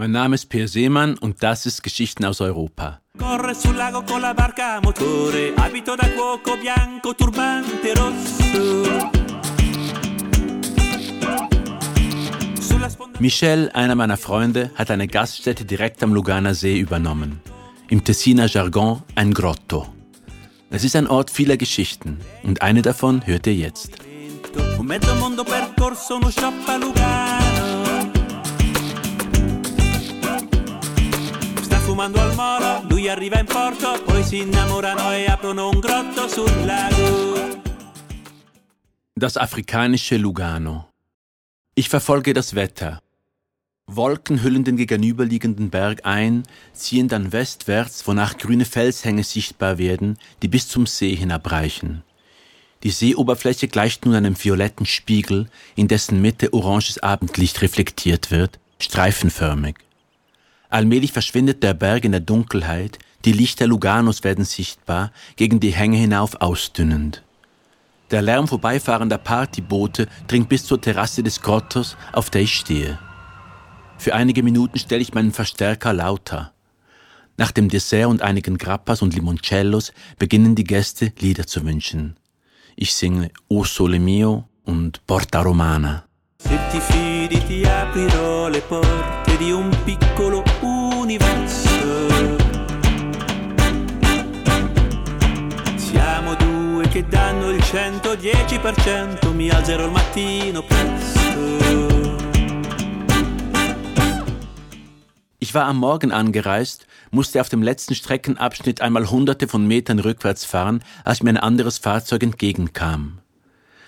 Mein Name ist Peer Seemann und das ist Geschichten aus Europa. Corre sul lago con la barca a motore, abito da cuoco bianco, turbante rosso. Michel, einer meiner Freunde, hat eine Gaststätte direkt am Luganer See übernommen. Im Tessiner Jargon ein Grotto. Es ist ein Ort vieler Geschichten und eine davon hört ihr jetzt. Fumando al molo, lui arriva in porto, poi si innamorano e aprono un grotto sul lago. Das afrikanische Lugano. Ich verfolge das Wetter. Wolken hüllen den gegenüberliegenden Berg ein, ziehen dann westwärts, wonach grüne Felshänge sichtbar werden, die bis zum See hinabreichen. Die Seeoberfläche gleicht nun einem violetten Spiegel, in dessen Mitte oranges Abendlicht reflektiert wird, streifenförmig. Allmählich verschwindet der Berg in der Dunkelheit, die Lichter Luganos werden sichtbar, gegen die Hänge hinauf ausdünnend. Der Lärm vorbeifahrender Partyboote dringt bis zur Terrasse des Grottos, auf der ich stehe. Für einige Minuten stelle ich meinen Verstärker lauter. Nach dem Dessert und einigen Grappas und Limoncellos beginnen die Gäste Lieder zu wünschen. Ich singe O Sole Mio und Porta Romana. Se ti fidi ti aprirò le porte di un piccolo universo. Siamo due che danno il 110%, mi alzerò il mattino presto. Ich war am Morgen angereist, musste auf dem letzten Streckenabschnitt einmal hunderte von Metern rückwärts fahren, als mir ein anderes Fahrzeug entgegenkam.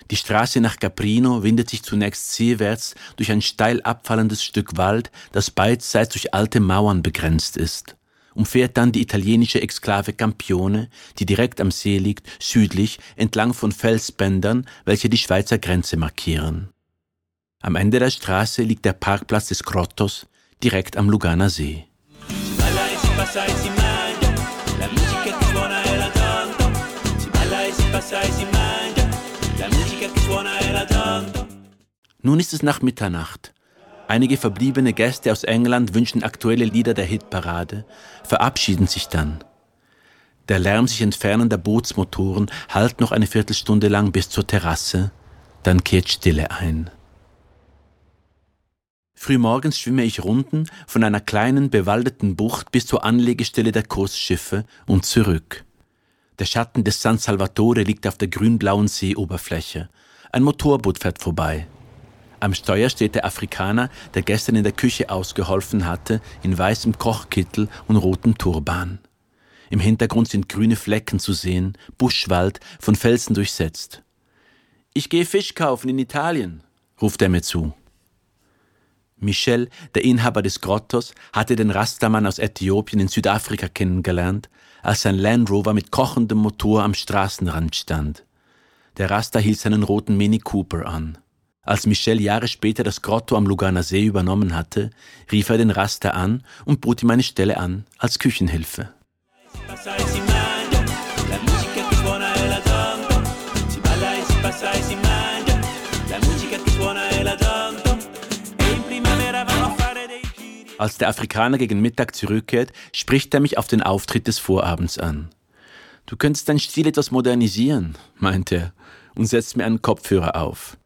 Die Straße nach Caprino windet sich zunächst seewärts durch ein steil abfallendes Stück Wald, das beidseits durch alte Mauern begrenzt ist, umfährt dann die italienische Exklave Campione, die direkt am See liegt, südlich entlang von Felsbändern, welche die Schweizer Grenze markieren. Am Ende der Straße liegt der Parkplatz des Grottos, direkt am Luganer See. Nun ist es nach Mitternacht. Einige verbliebene Gäste aus England wünschen aktuelle Lieder der Hitparade, verabschieden sich dann. Der Lärm sich entfernender Bootsmotoren hallt noch eine Viertelstunde lang bis zur Terrasse, dann kehrt Stille ein. Frühmorgens schwimme ich Runden von einer kleinen bewaldeten Bucht bis zur Anlegestelle der Kursschiffe und zurück. Der Schatten des San Salvatore liegt auf der grünblauen Seeoberfläche. Ein Motorboot fährt vorbei. Am Steuer steht der Afrikaner, der gestern in der Küche ausgeholfen hatte, in weißem Kochkittel und rotem Turban. Im Hintergrund sind grüne Flecken zu sehen, Buschwald, von Felsen durchsetzt. Ich gehe Fisch kaufen in Italien, ruft er mir zu. Michel, der Inhaber des Grottos, hatte den Rastaman aus Äthiopien in Südafrika kennengelernt, als sein Land Rover mit kochendem Motor am Straßenrand stand. Der Rasta hielt seinen roten Mini Cooper an. Als Michel Jahre später das Grotto am Luganer See übernommen hatte, rief er den Rasta an und bot ihm eine Stelle an als Küchenhilfe. Als der Afrikaner gegen Mittag zurückkehrt, spricht er mich auf den Auftritt des Vorabends an. Du könntest deinen Stil etwas modernisieren, meint er und setzt mir einen Kopfhörer auf.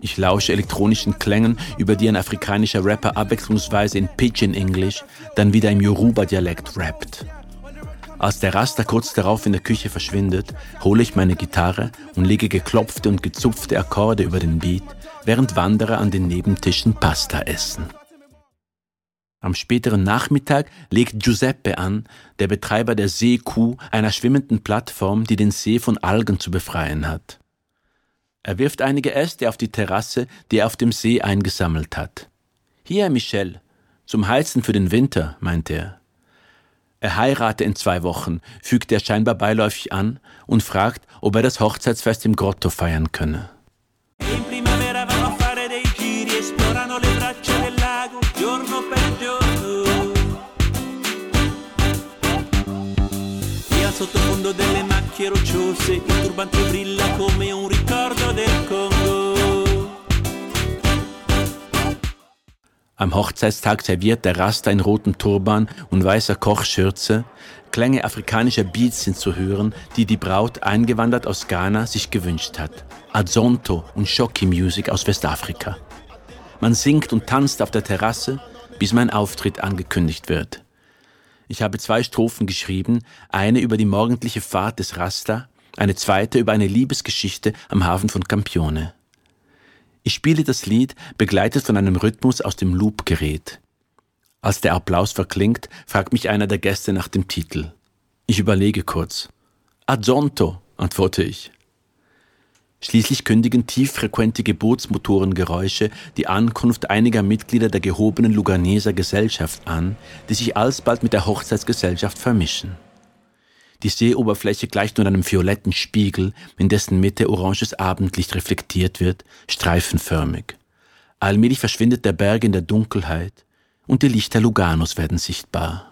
Ich lausche elektronischen Klängen, über die ein afrikanischer Rapper abwechslungsweise in Pidgin English, dann wieder im Yoruba-Dialekt rappt. Als der Raster kurz darauf in der Küche verschwindet, hole ich meine Gitarre und lege geklopfte und gezupfte Akkorde über den Beat, während Wanderer an den Nebentischen Pasta essen. Am späteren Nachmittag legt Giuseppe an, der Betreiber der Seekuh, einer schwimmenden Plattform, die den See von Algen zu befreien hat. Er wirft einige Äste auf die Terrasse, die er auf dem See eingesammelt hat. Hier, Michel, zum Heizen für den Winter, meint er. Er heirate in zwei Wochen, fügt er scheinbar beiläufig an und fragt, ob er das Hochzeitsfest im Grotto feiern könne. Sottofondo delle macchie rocciose, il turbante brilla come un ricordo del Congo. Am Hochzeitstag serviert der Rasta in rotem Turban und weißer Kochschürze. Klänge afrikanischer Beats sind zu hören, die die Braut eingewandert aus Ghana sich gewünscht hat. Azonto und Shoki Music aus Westafrika. Man singt und tanzt auf der Terrasse, bis mein Auftritt angekündigt wird. Ich habe zwei Strophen geschrieben, eine über die morgendliche Fahrt des Rasta, eine zweite über eine Liebesgeschichte am Hafen von Campione. Ich spiele das Lied, begleitet von einem Rhythmus aus dem Loop-Gerät. Als der Applaus verklingt, fragt mich einer der Gäste nach dem Titel. Ich überlege kurz. Azonto, antworte ich. Schließlich kündigen tieffrequente Gebotsmotorengeräusche die Ankunft einiger Mitglieder der gehobenen Luganeser Gesellschaft an, die sich alsbald mit der Hochzeitsgesellschaft vermischen. Die Seeoberfläche gleicht nun einem violetten Spiegel, in dessen Mitte oranges Abendlicht reflektiert wird, streifenförmig. Allmählich verschwindet der Berg in der Dunkelheit und die Lichter Luganos werden sichtbar.